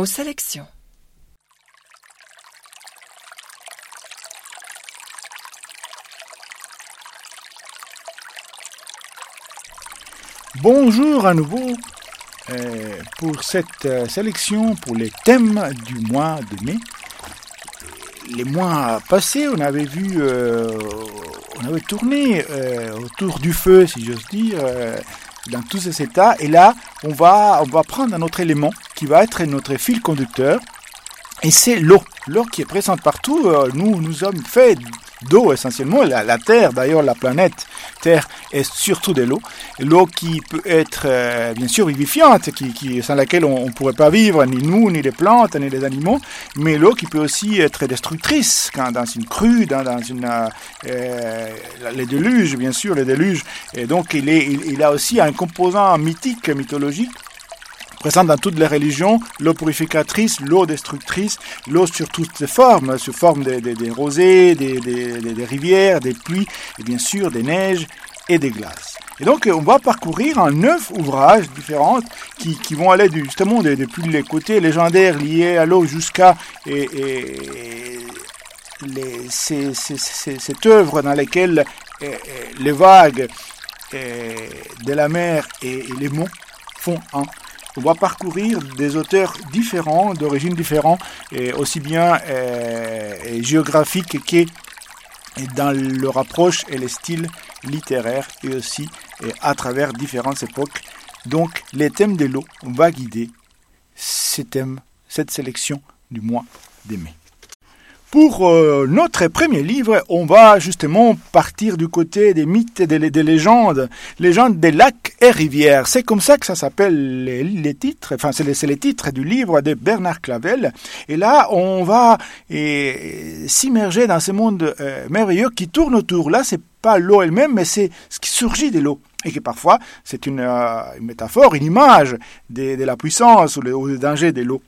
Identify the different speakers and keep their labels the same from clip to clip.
Speaker 1: nos sélections.
Speaker 2: Bonjour à nouveau euh, pour cette euh, sélection pour les thèmes du mois de mai. Les mois passés, on avait vu, euh, on avait tourné autour du feu, si j'ose dire, dans tous ces états. Et là, on va, on va prendre un autre élément qui va être notre fil conducteur. Et c'est l'eau. L'eau qui est présente partout. Nous, nous sommes faits d'eau essentiellement. La, Terre, d'ailleurs, la planète Terre est surtout de l'eau. L'eau qui peut être euh, bien sûr vivifiante, qui, qui, sans laquelle on ne pourrait pas vivre, ni nous, ni les plantes, ni les animaux, mais l'eau qui peut aussi être destructrice, quand dans une crue, dans, dans une, euh, les déluges, bien sûr, les déluges. Et donc il, est, il a aussi un composant mythique, mythologique, présente dans toutes les religions, l'eau purificatrice, l'eau destructrice, l'eau sur toutes ses formes, sous forme des, rosées, des, rivières, des pluies, et bien sûr des neiges et des glaces. Et donc, on va parcourir un neuf ouvrages différents qui, vont aller justement depuis les côtés légendaires liés à l'eau jusqu'à cette œuvre dans laquelle les vagues de la mer et les monts font un on va parcourir des auteurs différents, d'origines différentes, et aussi bien euh, géographiques que dans leur approche et les styles littéraires et aussi à travers différentes époques. Donc les thèmes de l'eau, va guider ces thèmes, cette sélection du mois de mai. Pour euh, notre premier livre, on va justement partir du côté des mythes et des, légendes, légendes des lacs et rivières. C'est comme ça que ça s'appelle les, titres, enfin c'est les, titres du livre de Bernard Clavel. Et là, on va s'immerger dans ce monde euh, merveilleux qui tourne autour. Là, c'est pas l'eau elle-même, mais c'est ce qui surgit de l'eau et que parfois c'est une, euh, métaphore, une image de, la puissance ou, ou du danger de l'eau.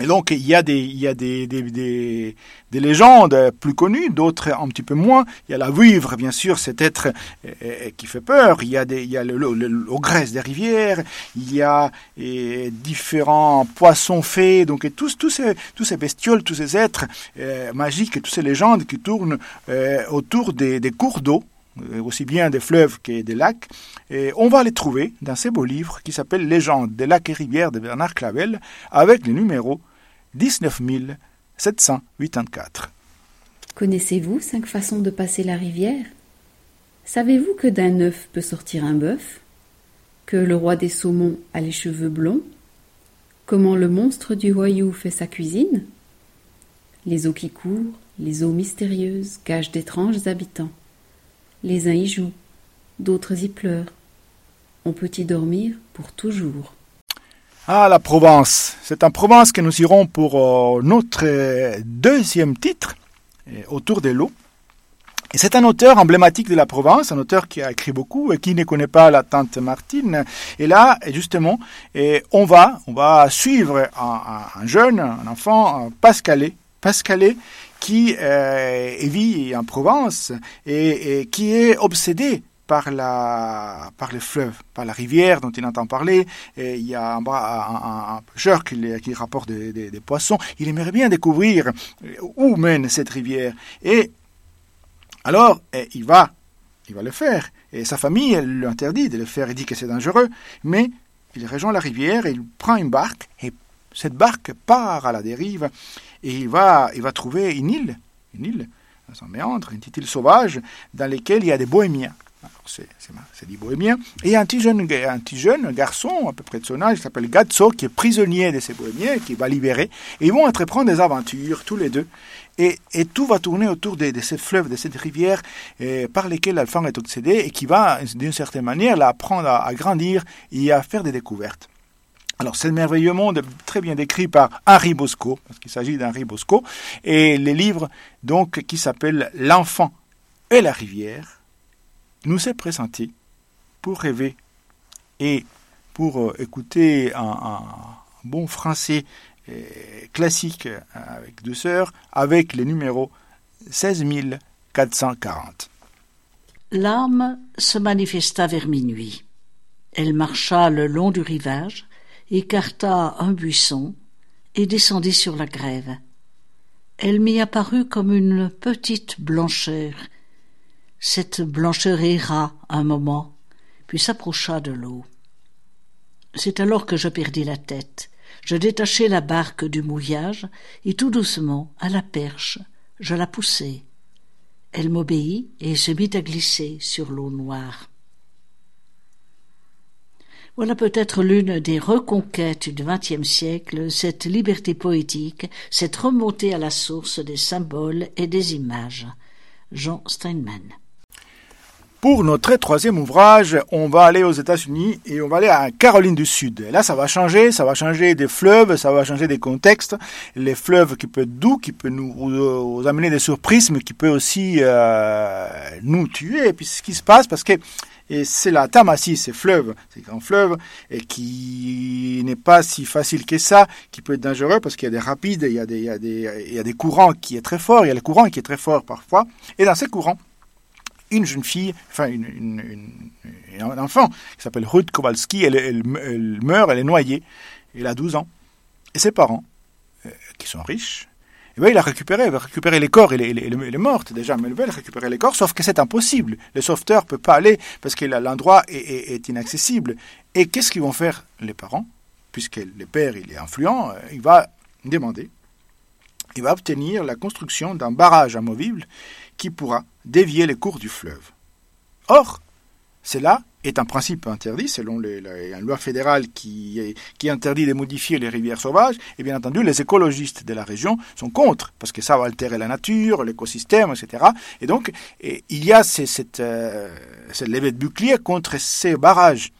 Speaker 2: Et donc, il y a des, il y a des, des, des, des légendes plus connues, d'autres un petit peu moins. Il y a la vivre, bien sûr, cet être euh, euh, qui fait peur. Il y a, des, il y a l'ogresse des rivières. Il y a et, différents poissons fées. Donc, tous, tous, ces, tous ces bestioles, tous ces êtres magiques, toutes ces légendes qui tournent autour des, des cours d'eau aussi bien des fleuves que des lacs. Et on va les trouver dans ces beaux livres qui s'appellent Légendes des lacs et rivières de Bernard Clavel avec les numéros 19 784.
Speaker 3: Connaissez-vous cinq façons de passer la rivière? Savez-vous que d'un œuf peut sortir un bœuf? Que le roi des saumons a les cheveux blonds? Comment le monstre du Hoyou fait sa cuisine? Les eaux qui courent, les eaux mystérieuses cachent d'étranges habitants. Les uns y jouent, d'autres y pleurent. On peut y dormir pour toujours.
Speaker 2: Ah, la Provence. C'est en Provence que nous irons pour euh, notre euh, deuxième titre, euh, Autour de l'eau. Et c'est un auteur emblématique de la Provence, un auteur qui a écrit beaucoup et qui ne connaît pas la tante Martine. Et là, justement, on va, on va suivre un, jeune, un enfant, Pascalé, qui vit en Provence et qui est obsédé par, la, par les fleuves, par la rivière dont il entend parler. Et il y a un, un, pêcheur qui, qui rapporte des, poissons. Il aimerait bien découvrir où mène cette rivière. Et alors, il va, il va le faire. Et sa famille, elle lui interdit de le faire. Il dit que c'est dangereux. Mais il rejoint la rivière, et il prend une barque, et cette barque part à la dérive, et il va, il va trouver une île, une île, un méandre, une petite île sauvage, dans laquelle il y a des bohémiens c'est dit bohémien. Et un petit, jeune, un petit jeune garçon, à peu près de son âge, qui s'appelle Gatso, qui est prisonnier de ces bohémiens, qui va libérer. Et ils vont entreprendre des aventures, tous les deux. Et, et tout va tourner autour de, de ces fleuves, de cette rivière euh, par lesquelles l'enfant est obsédé et qui va, d'une certaine manière, l'apprendre à, à grandir et à faire des découvertes. Alors, c'est le merveilleux monde très bien décrit par Henri Bosco, parce qu'il s'agit d'Henri Bosco, et les livres, donc, qui s'appellent L'enfant et la rivière, nous est présenté pour rêver et pour euh, écouter un, bon français euh, classique euh, avec douceur, avec le numéro 16440.
Speaker 4: L'âme se manifesta vers minuit. Elle marcha le long du rivage, écarta un buisson et descendit sur la grève. Elle m'y apparut comme une petite blancheur. Cette blancheur erra un moment, puis s'approcha de l'eau. C'est alors que je perdis la tête. Je détachai la barque du mouillage, et tout doucement, à la perche, je la poussai. Elle m'obéit et se mit à glisser sur l'eau noire. Voilà peut-être l'une des reconquêtes du XXe siècle, cette liberté poétique, cette remontée à la source des symboles et des images. Jean Steinman.
Speaker 2: Pour notre troisième ouvrage, on va aller aux États-Unis et on va aller à Caroline du Sud. là, ça va changer, ça va changer des fleuves, ça va changer des contextes. Les fleuves qui peuvent être doux, qui peuvent nous, amener des surprises, mais qui peuvent aussi euh, nous tuer. Et puis, ce qui se passe, parce que et c'est la Tamassie, ces fleuves, ces grands fleuves, et qui n'est pas si facile que ça, qui peut être dangereux parce qu'il y a des rapides, il y a des, il y a des, il y a des courants qui est très fort, il y a le courant qui est très fort parfois. Et dans ces courants, une jeune fille, enfin une, un enfant qui s'appelle Ruth Kowalski, elle, meurt, elle est noyée, elle a 12 ans. Et ses parents, euh, qui sont riches, eh bien, il a récupéré, il va récupérer les corps, il est, il est, déjà, mais ils veulent récupérer les corps, sauf que c'est impossible. Le sauveteur ne peut pas aller parce que l'endroit est, est, inaccessible. Et qu'est-ce qu'ils vont faire les parents? Puisque le père il est influent, euh, il va demander, il va obtenir la construction d'un barrage amovible qui pourra dévier les cours du fleuve. Or, cela est un principe interdit selon les, la, loi fédérale qui, interdit de modifier les rivières sauvages, et bien entendu les écologistes de la région sont contre, parce que ça va altérer la nature, l'écosystème, etc. Et donc, il y a cette, euh, levée de bouclier contre ces barrages.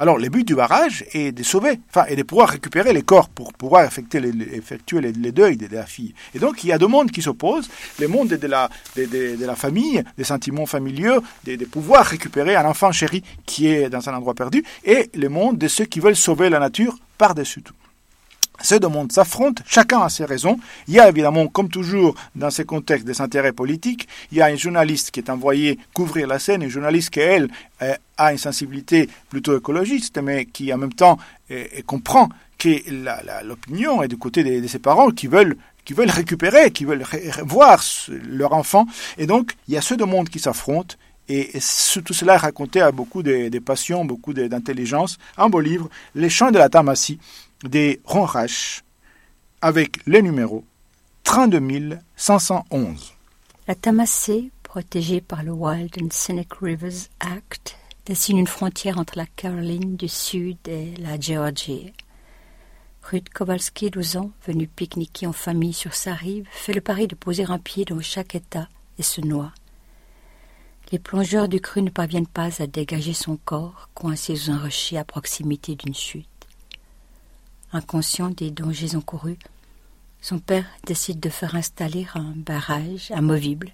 Speaker 2: Alors, le but du barrage est de sauver, enfin, et de pouvoir récupérer les corps pour pouvoir effectuer les, les, deuils de, la fille. Et donc, il y a deux mondes qui s'opposent, le monde de la, de, de, famille, des sentiments familiaux, de, de, pouvoir récupérer un enfant chéri qui est dans un endroit perdu, et le monde de ceux qui veulent sauver la nature par-dessus tout. Ces deux mondes s'affrontent, chacun a ses raisons. Il y a évidemment, comme toujours dans ces contextes, des intérêts politiques. Il y a un journaliste qui est envoyé couvrir la scène, une journaliste qui, elle, a une sensibilité plutôt écologiste, mais qui en même temps comprend que l'opinion est du côté de, ses parents qui veulent qui veulent récupérer, qui veulent voir leur enfant. Et donc, il y a ces deux mondes qui s'affrontent. Et, tout cela est raconté à beaucoup de, de beaucoup d'intelligence. Un beau livre, Les chants de la Tamassie, des Ronraches avec le numéro 32 511.
Speaker 1: La Tamassie, protégée par le Wild and Scenic Rivers Act, dessine une frontière entre la Caroline du Sud et la Géorgie. Ruth Kowalski, 12 ans, venue pique-niquer en famille sur sa rive, fait le pari de poser un pied dans chaque État et se noie. Les plongeurs du cru ne parviennent pas à dégager son corps, coincé sous un rocher à proximité d'une chute. Inconscient des dangers encourus, son père décide de faire installer un barrage amovible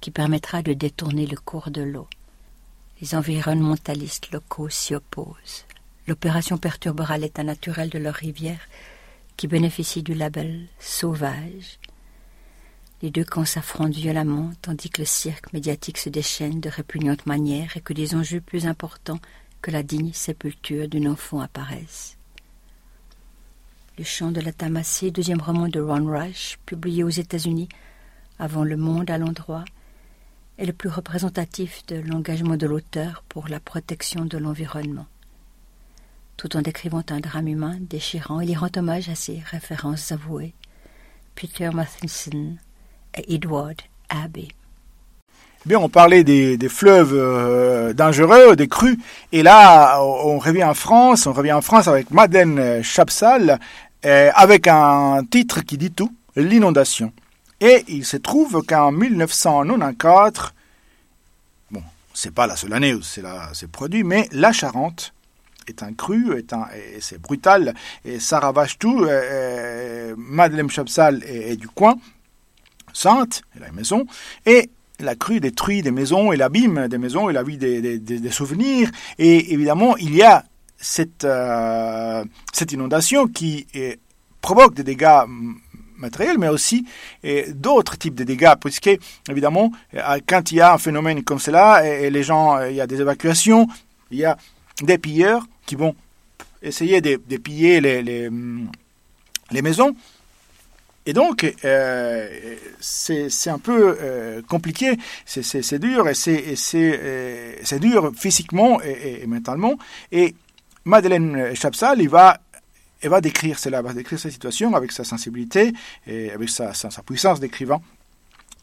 Speaker 1: qui permettra de détourner le cours de l'eau. Les environnementalistes locaux s'y opposent. L'opération perturbera l'état naturel de leur rivière qui bénéficie du label sauvage. Les deux camps s'affrontent violemment tandis que le cirque médiatique se déchaîne de répugnantes manières et que des enjeux plus importants que la digne sépulture d'un enfant apparaissent. Le chant de la Tamassie, deuxième roman de Ron Rush, publié aux États-Unis avant Le Monde à l'endroit, est le plus représentatif de l'engagement de l'auteur pour la protection de l'environnement. Tout en décrivant un drame humain déchirant, il y rend hommage à ses références avouées, Peter Matheson et Edward Abbey.
Speaker 2: Bien, on parlait des, fleuves euh, dangereux, des crues, et là, on revient en France, on revient en France avec Madeleine Chapsal, euh, avec un titre qui dit tout, l'inondation. Et il se trouve qu'en 1994, bon, c'est pas la seule année où c'est produit, mais la Charente est un cru, c'est brutal, et ça ravage tout. Euh, euh, Madeleine Chapsal est, du coin, Sainte, elle a une maison, et la crue détruit des maisons et l'abîme des maisons et la vie des, souvenirs. Et évidemment, il y a cette, euh, cette inondation qui provoque des dégâts matériels, mais aussi d'autres types de dégâts, puisque évidemment, euh, quand il y a un phénomène comme cela, et, les gens, euh, il y a des évacuations, il y a des pilleurs qui vont essayer de, piller les, les maisons. Et donc, euh, c'est un peu compliqué, c'est dur, et c'est dur physiquement et, mentalement. Et Madeleine Chapsal, il va, elle va décrire cela, va décrire sa situation avec sa sensibilité et avec sa, sa, puissance d'écrivain.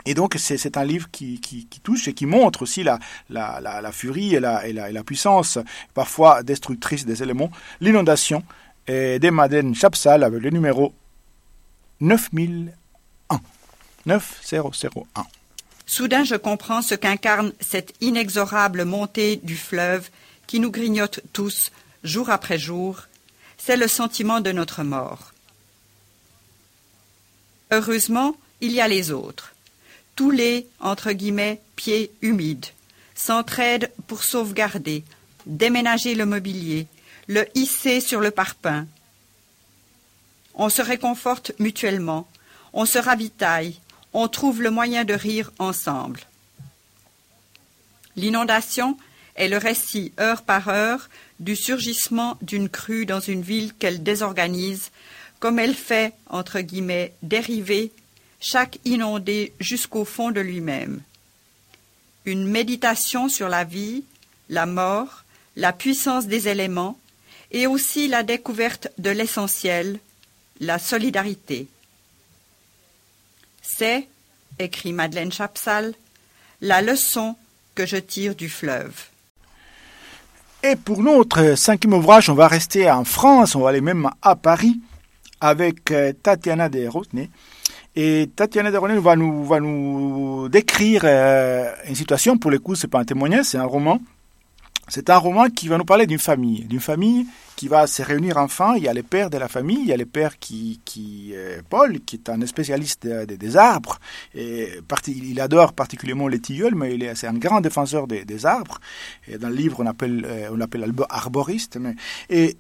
Speaker 2: Et donc, c'est un livre qui, qui, touche et qui montre aussi la, la, la, furie et la, et, et la, puissance parfois destructrice des éléments. L'inondation de Madeleine Chapsal avec le numéro 9001. 9001.
Speaker 5: Soudain, je comprends ce qu'incarne cette inexorable montée du fleuve qui nous grignote tous, jour après jour. C'est le sentiment de notre mort. Heureusement, il y a les autres. Tous les, entre guillemets, pieds humides, s'entraident pour sauvegarder, déménager le mobilier, le hisser sur le parpaing, on se réconforte mutuellement, on se ravitaille, on trouve le moyen de rire ensemble. L'inondation est le récit heure par heure du surgissement d'une crue dans une ville qu'elle désorganise, comme elle fait, entre guillemets, dériver chaque inondé jusqu'au fond de lui-même. Une méditation sur la vie, la mort, la puissance des éléments, et aussi la découverte de l'essentiel, la solidarité. C'est, écrit Madeleine Chapsal, la leçon que je tire du fleuve.
Speaker 2: Et pour notre cinquième ouvrage, on va rester en France, on va aller même à Paris avec euh, Tatiana de Rosnay. Et Tatiana de Rosnay va nous, décrire euh, une situation, pour le coup, c'est pas un témoignage, c'est un roman. C'est un roman qui va nous parler d'une famille, d'une famille qui va se réunir enfin. Il y a le père de la famille, il y a le père qui, euh, Paul, qui est un spécialiste des arbres. Il adore particulièrement les tilleuls, mais il est, un grand défenseur des, arbres. Dans le livre, on appelle, euh, on l'appelle arboriste. Et,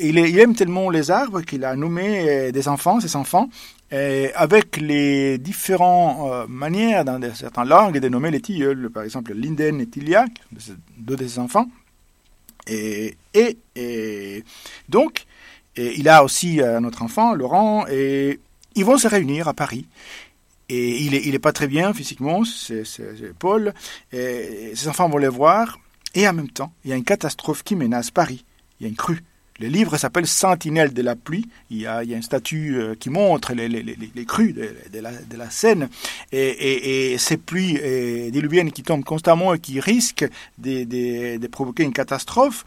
Speaker 2: il, aime tellement les arbres qu'il a nommé euh, des enfants, ses enfants, avec les différentes manières dans certaines langues de nommer les tilleuls, par exemple Linden et Tiliac, deux de ses enfants. Et, donc, il a aussi un autre enfant, Laurent, et ils vont se réunir à Paris. Et il n'est est pas très bien physiquement, c'est Paul. Et ses enfants vont les voir. Et en même temps, il y a une catastrophe qui menace Paris. Il y a une crue. Le livre s'appelle Sentinelle de la pluie. Il y a, il y une statue euh, qui montre les, crues de, la, Seine et, ces pluies euh, diluviennes qui tombent constamment et qui risquent de, provoquer une catastrophe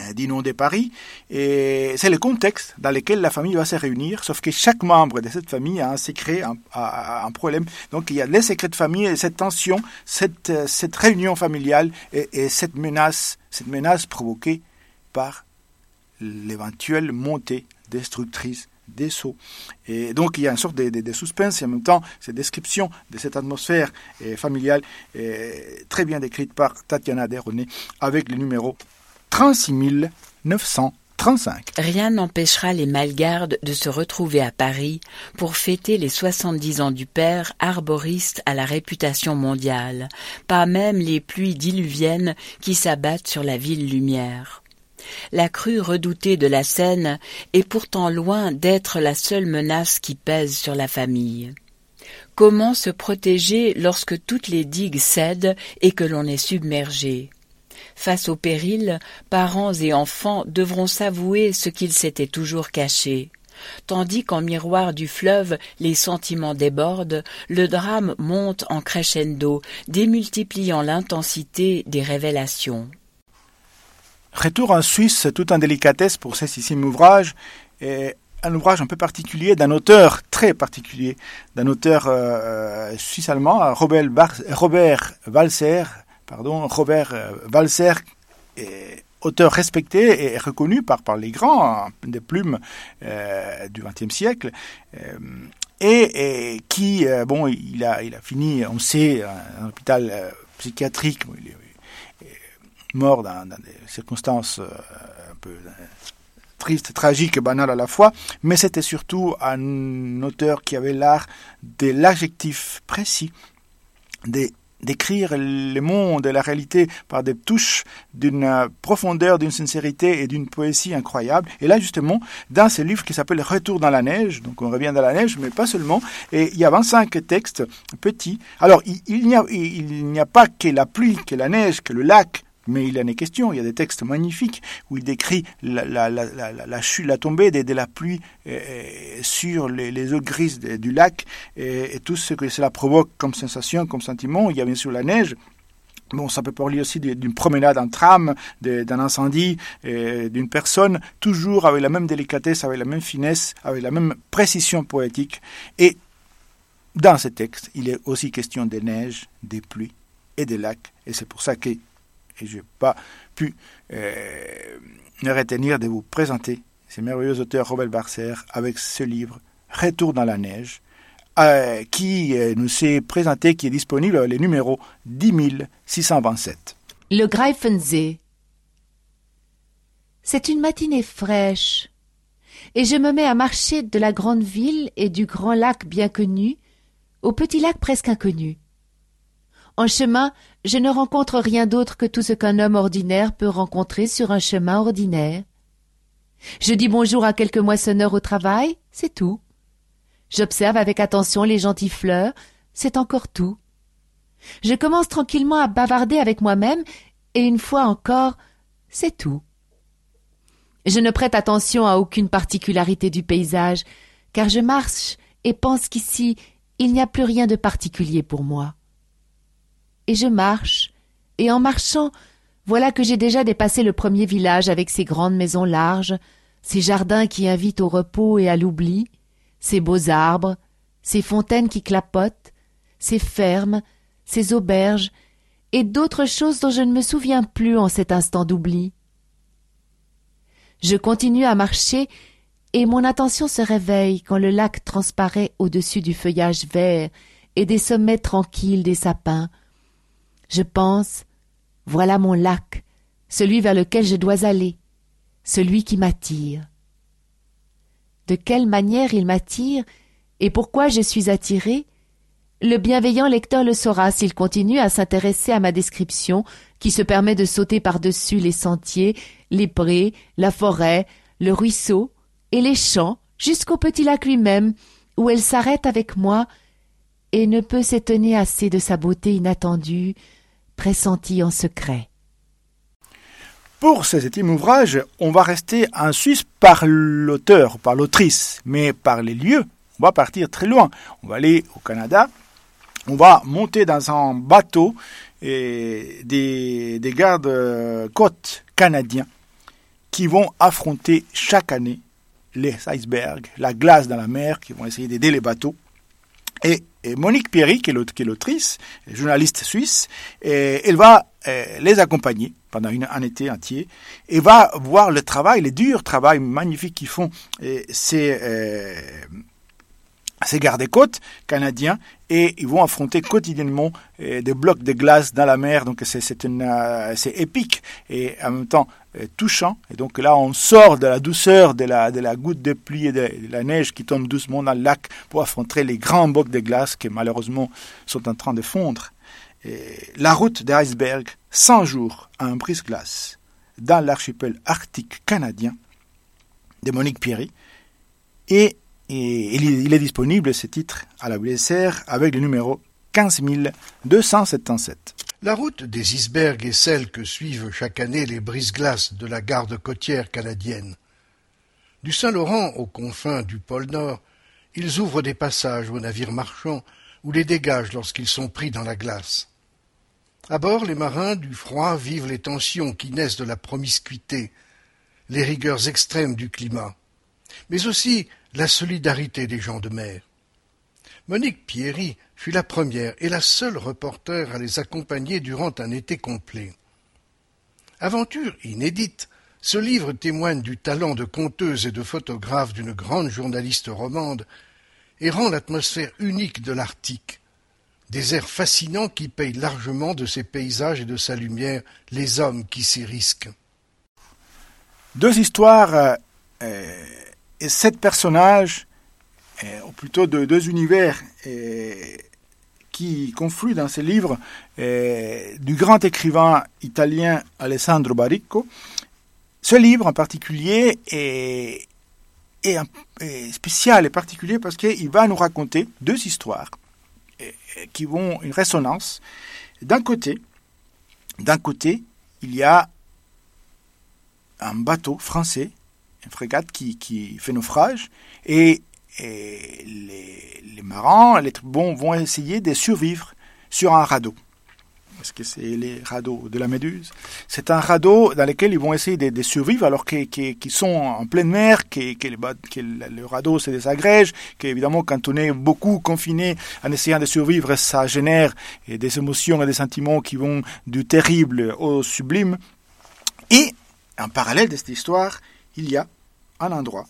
Speaker 2: euh, d'inonder Paris. Et c'est le contexte dans lequel la famille va se réunir, sauf que chaque membre de cette famille a un secret, un, problème. Donc il y a les secrets de famille et cette tension, cette, cette réunion familiale et, et cette menace, cette menace provoquée par l'éventuelle montée destructrice des sauts. Et donc il y a une sorte de, suspense et en même temps cette description de cette atmosphère eh, familiale est très bien décrite par Tatiana Deroné avec le numéro 36 935.
Speaker 6: Rien n'empêchera les Malgardes de se retrouver à Paris pour fêter les 70 ans du père, arboriste à la réputation mondiale, pas même les pluies diluviennes qui s'abattent sur la ville lumière. La crue redoutée de la Seine est pourtant loin d'être la seule menace qui pèse sur la famille. Comment se protéger lorsque toutes les digues cèdent et que l'on est submergé? Face au péril, parents et enfants devront s'avouer ce qu'ils s'étaient toujours cachés. Tandis qu'en miroir du fleuve les sentiments débordent, le drame monte en crescendo, démultipliant l'intensité des révélations.
Speaker 2: Retour en Suisse, tout en délicatesse pour ce sixième ouvrage, et un ouvrage un peu particulier d'un auteur très particulier, d'un auteur euh, suisse-allemand, Robert, Robert Walser, pardon, Robert euh, Walser, auteur respecté et reconnu par, les grands hein, des plumes euh, du XXe siècle, euh, et, qui, bon, il a, fini, on sait, un hôpital psychiatrique, mort dans, des circonstances euh, un peu euh, tristes, tragiques et banales à la fois, mais c'était surtout un auteur qui avait l'art de l'adjectif précis, d'écrire le monde et la réalité par des touches d'une profondeur, d'une sincérité et d'une poésie incroyable. Et là, justement, dans ce livre qui s'appelle Retour dans la neige, donc on revient dans la neige, mais pas seulement, et il y a 25 textes petits. Alors, il, n'y a pas que la pluie, que la neige, que le lac, mais il en est question. Il y a des textes magnifiques où il décrit la, la, la, la, chute, la tombée de, de la pluie euh, euh, sur les, eaux grises du lac et, et, tout ce que cela provoque comme sensation, comme sentiment. Il y a bien sûr la neige. Bon, ça peut parler aussi d'une promenade en tram, d'un incendie, euh, d'une personne, toujours avec la même délicatesse, avec la même finesse, avec la même précision poétique. Et dans ce texte, il est aussi question des neiges, des pluies et des lacs. Et c'est pour ça que et je n'ai pas pu euh, me retenir de vous présenter ce merveilleux auteur Robert Barser avec ce livre Retour dans la neige, euh, qui euh, nous s'est présenté, qui est disponible les numéros 10627.
Speaker 7: Le Greifensee. C'est une matinée fraîche, et je me mets à marcher de la grande ville et du grand lac bien connu au petit lac presque inconnu. En chemin, je ne rencontre rien d'autre que tout ce qu'un homme ordinaire peut rencontrer sur un chemin ordinaire. Je dis bonjour à quelques moissonneurs au travail, c'est tout. J'observe avec attention les gentilles fleurs, c'est encore tout. Je commence tranquillement à bavarder avec moi-même, et une fois encore, c'est tout. Je ne prête attention à aucune particularité du paysage, car je marche et pense qu'ici il n'y a plus rien de particulier pour moi et je marche, et en marchant, voilà que j'ai déjà dépassé le premier village avec ses grandes maisons larges, ses jardins qui invitent au repos et à l'oubli, ses beaux arbres, ses fontaines qui clapotent, ses fermes, ses auberges, et d'autres choses dont je ne me souviens plus en cet instant d'oubli. Je continue à marcher, et mon attention se réveille quand le lac transparaît au-dessus du feuillage vert et des sommets tranquilles des sapins, je pense, voilà mon lac, celui vers lequel je dois aller, celui qui m'attire. De quelle manière il m'attire et pourquoi je suis attiré le bienveillant lecteur le saura s'il continue à s'intéresser à ma description, qui se permet de sauter par-dessus les sentiers, les prés, la forêt, le ruisseau et les champs jusqu'au petit lac lui-même, où elle s'arrête avec moi et ne peut s'étonner assez de sa beauté inattendue, pressenti en secret.
Speaker 2: Pour ce septième ouvrage, on va rester en Suisse par l'auteur, par l'autrice, mais par les lieux, on va partir très loin. On va aller au Canada, on va monter dans un bateau des gardes-côtes canadiens qui vont affronter chaque année les icebergs, la glace dans la mer, qui vont essayer d'aider les bateaux. Et Monique Pierry, qui est l'autrice, journaliste suisse, elle va euh, les accompagner pendant un été entier et va voir le travail, le dur travail magnifique qu'ils font ces, euh, ces gardes-côtes canadiens et ils vont affronter quotidiennement euh, des blocs de glace dans la mer. Donc c'est c'est épique et en même temps touchant. Et donc là, on sort de la douceur de la, goutte de pluie et de, la neige qui tombe doucement dans le lac pour affronter les grands blocs de glace qui malheureusement sont en train de fondre. La route des icebergs, 100 jours à un brise-glace dans l'archipel arctique canadien de Monique Pierry. Et, il, est disponible, ce titre, à la BSR avec le numéro 15277.
Speaker 8: La route des icebergs est celle que suivent chaque année les brise-glaces de la garde côtière canadienne. Du Saint-Laurent aux confins du pôle Nord, ils ouvrent des passages aux navires marchands ou les dégagent lorsqu'ils sont pris dans la glace. À bord, les marins du froid vivent les tensions qui naissent de la promiscuité, les rigueurs extrêmes du climat, mais aussi la solidarité des gens de mer. Monique Pierry fut la première et la seule reporter à les accompagner durant un été complet. Aventure inédite, ce livre témoigne du talent de conteuse et de photographe d'une grande journaliste romande et rend l'atmosphère unique de l'Arctique. Des airs fascinants qui payent largement de ses paysages et de sa lumière les hommes qui s'y risquent.
Speaker 2: Deux histoires euh, euh, et sept personnages, euh, ou plutôt de deux univers qui confluent dans ce livre du grand écrivain italien Alessandro Baricco. Ce livre en particulier est, spécial et particulier parce qu'il va nous raconter deux histoires qui vont une résonance. D'un côté, d'un côté, il y a un bateau français, une frégate qui, qui fait naufrage, et, les, les, marins, les tribons vont essayer de survivre sur un radeau parce que c'est les radeaux de la Méduse? C'est un radeau dans lequel ils vont essayer de, survivre alors qu'ils sont en pleine mer, que, que, le, radeau se désagrège, qu'évidemment quand on est beaucoup confiné en essayant de survivre, ça génère des émotions et des sentiments qui vont du terrible au sublime. Et en parallèle de cette histoire, il y a un endroit,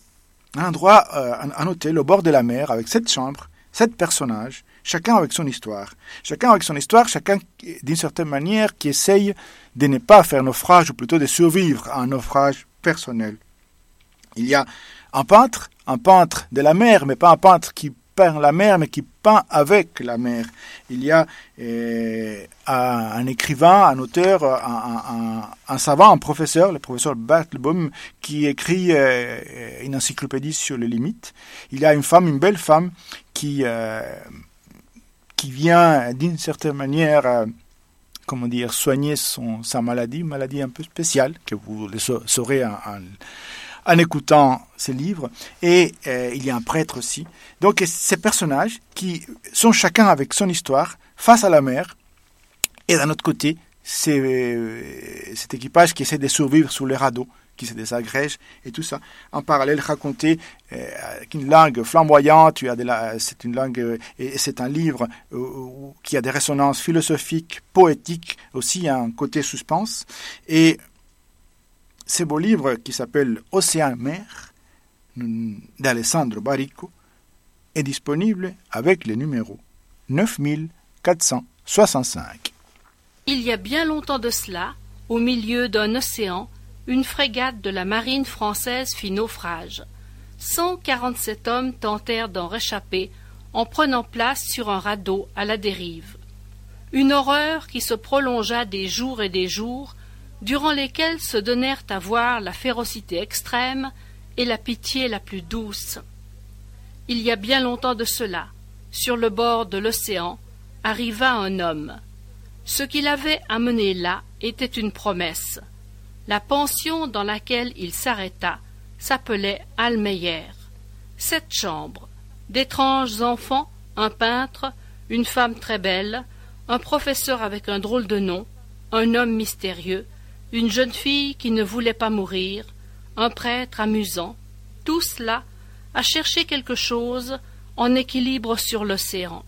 Speaker 2: un endroit, euh, un hôtel au bord de la mer avec sept chambres, sept personnages, chacun avec son histoire. Chacun avec son histoire, chacun d'une certaine manière qui essaye de ne pas faire naufrage, ou plutôt de survivre à un naufrage personnel. Il y a un peintre, un peintre de la mer, mais pas un peintre qui la mer, mais qui peint avec la mer. Il y a euh, un, écrivain, un auteur, un, savant, un professeur, le professeur Bartlebaum, qui écrit euh, une encyclopédie sur les limites. Il y a une femme, une belle femme, qui... Euh, qui vient d'une certaine manière, euh, comment dire, soigner son, sa maladie, maladie un peu spéciale, que vous le saurez en, écoutant ces livres. Et euh, il y a un prêtre aussi. Donc ces personnages qui sont chacun avec son histoire face à la mer, et d'un autre côté, c'est euh, cet équipage qui essaie de survivre sous les radeaux qui se désagrège et tout ça. En parallèle, raconté euh, avec une langue flamboyante, c'est une langue et c'est un livre qui a des résonances philosophiques, poétiques, aussi un côté suspense. Et ce beau livre qui s'appelle Océan-Mer d'Alessandro Baricco est disponible avec le numéro 9465.
Speaker 9: Il y a bien longtemps de cela, au milieu d'un océan, une frégate de la marine française fit naufrage. Cent quarante-sept hommes tentèrent d'en réchapper en prenant place sur un radeau à la dérive. Une horreur qui se prolongea des jours et des jours, durant lesquels se donnèrent à voir la férocité extrême et la pitié la plus douce. Il y a bien longtemps de cela, sur le bord de l'océan, arriva un homme. Ce qu'il avait amené là était une promesse. La pension dans laquelle il s'arrêta s'appelait Almeyer. Sept chambres, d'étranges enfants, un peintre, une femme très belle, un professeur avec un drôle de nom, un homme mystérieux, une jeune fille qui ne voulait pas mourir, un prêtre amusant, tout cela à chercher quelque chose en équilibre sur l'océan.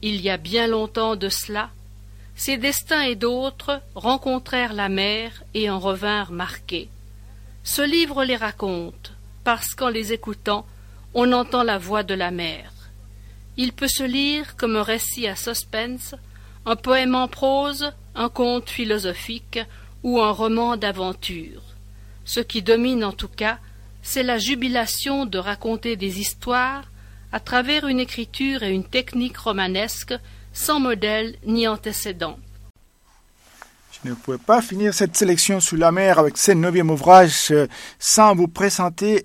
Speaker 9: Il y a bien longtemps de cela, ces destins et d'autres rencontrèrent la mer et en revinrent marqués. Ce livre les raconte, parce qu'en les écoutant, on entend la voix de la mer. Il peut se lire comme un récit à suspense, un poème en prose, un conte philosophique ou un roman d'aventure. Ce qui domine en tout cas, c'est la jubilation de raconter des histoires à travers une écriture et une technique romanesque sans modèle ni antécédent.
Speaker 2: Je ne pouvais pas finir cette sélection sous la mer avec ce neuvième ouvrage euh, sans vous présenter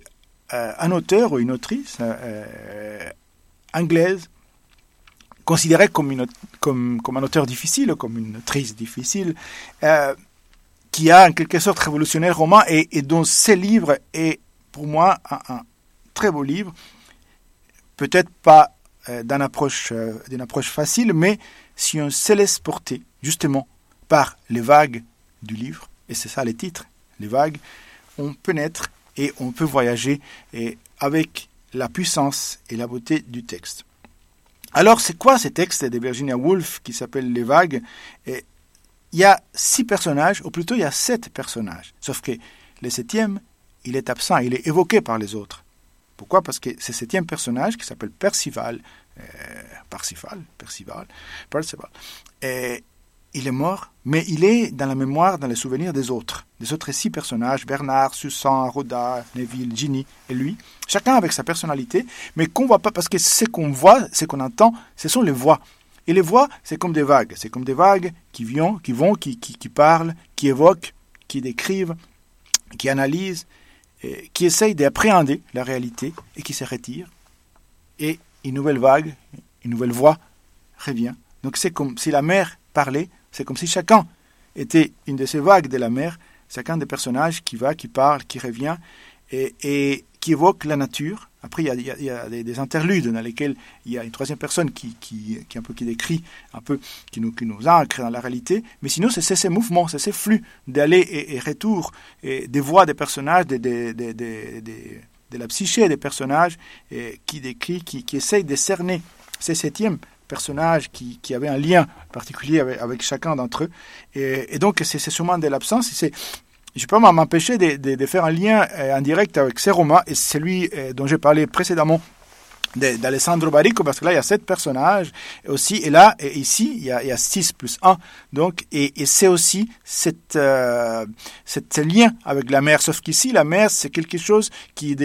Speaker 2: euh, un auteur ou une autrice euh, anglaise considérée comme, un auteur difficile, comme une autrice difficile, qui a en quelque sorte révolutionné le roman et, dont ce livre est pour moi un très beau livre. Peut-être pas euh, d'une approche, euh, approche facile, mais si on se laisse porter justement par les vagues du livre, et c'est ça les titres, les vagues, on peut naître et on peut voyager et avec la puissance et la beauté du texte. Alors, c'est quoi ce texte de Virginia Woolf qui s'appelle Les vagues. Il y a six personnages, ou plutôt il y a sept personnages, sauf que le septième, il est absent, il est évoqué par les autres. Pourquoi? Parce que ce septième personnage qui s'appelle Percival, euh, Percival, Percival, il est mort, mais il est dans la mémoire, dans les souvenirs des autres, des autres six personnages, Bernard, Susan, Rhoda, Neville, Ginny et lui, chacun avec sa personnalité, mais qu'on voit pas, parce que ce qu'on voit, ce qu'on entend, ce sont les voix. Et les voix, c'est comme des vagues. C'est comme des vagues qui viennent, qui vont, qui, qui, qui parlent, qui évoquent, qui décrivent, qui analysent, et qui essayent d'appréhender la réalité et qui se retirent. Et une nouvelle vague, une nouvelle voix revient. Donc c'est comme si la mer parlait, c'est comme si chacun était une de ces vagues de la mer, chacun des personnages qui va, qui parle, qui revient, et, qui évoque la nature. Après, il y a, des, des, interludes dans lesquels il y a une troisième personne qui, un peu, qui décrit, un peu, qui nous, qui ancre dans la réalité. Mais sinon, c'est ces mouvements, c'est ces flux d'aller et, et, retour, et des voix des personnages, de la psyché des personnages qui décrit, qui, qui essaye de cerner ces septièmes personnages qui, qui avaient un lien particulier avec, chacun d'entre eux. Et, donc, c'est sûrement de l'absence. C'est je peux pas m'empêcher de, faire un lien euh, en direct avec ces romans et celui euh, dont j'ai parlé précédemment d'Alessandro Baricco, parce que là, il y a sept personnages aussi, et là, et ici, il y, a, six plus un, donc, et, c'est aussi cette, euh, cette lien avec la mer, sauf qu'ici, la mer, c'est quelque chose qui,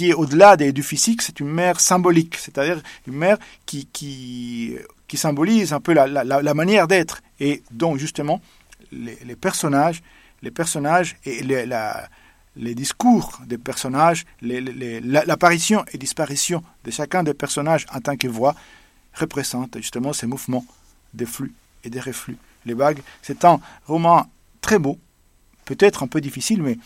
Speaker 2: est au-delà du physique, c'est une mer symbolique, c'est-à-dire une mer qui, qui, symbolise un peu la, manière d'être, et donc, justement, les, les personnages les personnages et les, la, les discours des personnages, l'apparition et disparition de chacun des personnages en tant que voix représentent justement ces mouvements des flux et des reflux. Les vagues, c'est un roman très beau, peut-être un peu difficile, mais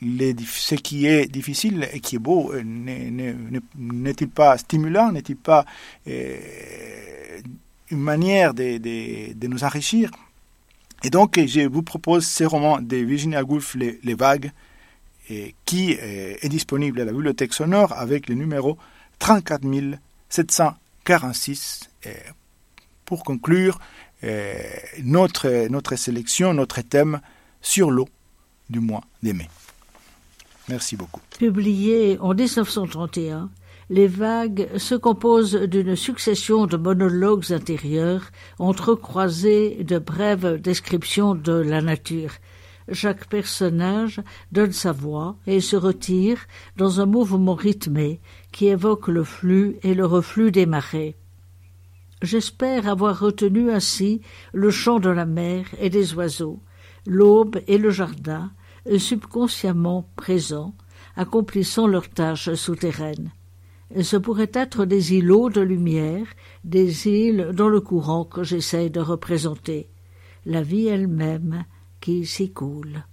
Speaker 2: ce qui est difficile et qui est beau euh, n'est-il pas stimulant, n'est-il pas euh, une manière de nous enrichir? Et donc, je vous propose ce roman de Virginia Woolf, Les, Vagues, qui est, est, disponible à la bibliothèque sonore avec le numéro 34 746. Et pour conclure, notre, notre sélection, notre thème sur l'eau du mois de mai. Merci beaucoup.
Speaker 4: Publié en 1931, les vagues se composent d'une succession de monologues intérieurs entrecroisés de brèves descriptions de la nature. Chaque personnage donne sa voix et se retire dans un mouvement rythmé qui évoque le flux et le reflux des marées. J'espère avoir retenu ainsi le chant de la mer et des oiseaux, l'aube et le jardin, subconsciemment présents, accomplissant leurs tâches souterraines ce pourraient être des îlots de lumière, des îles dans le courant que j'essaie de représenter, la vie elle-même qui s'y coule.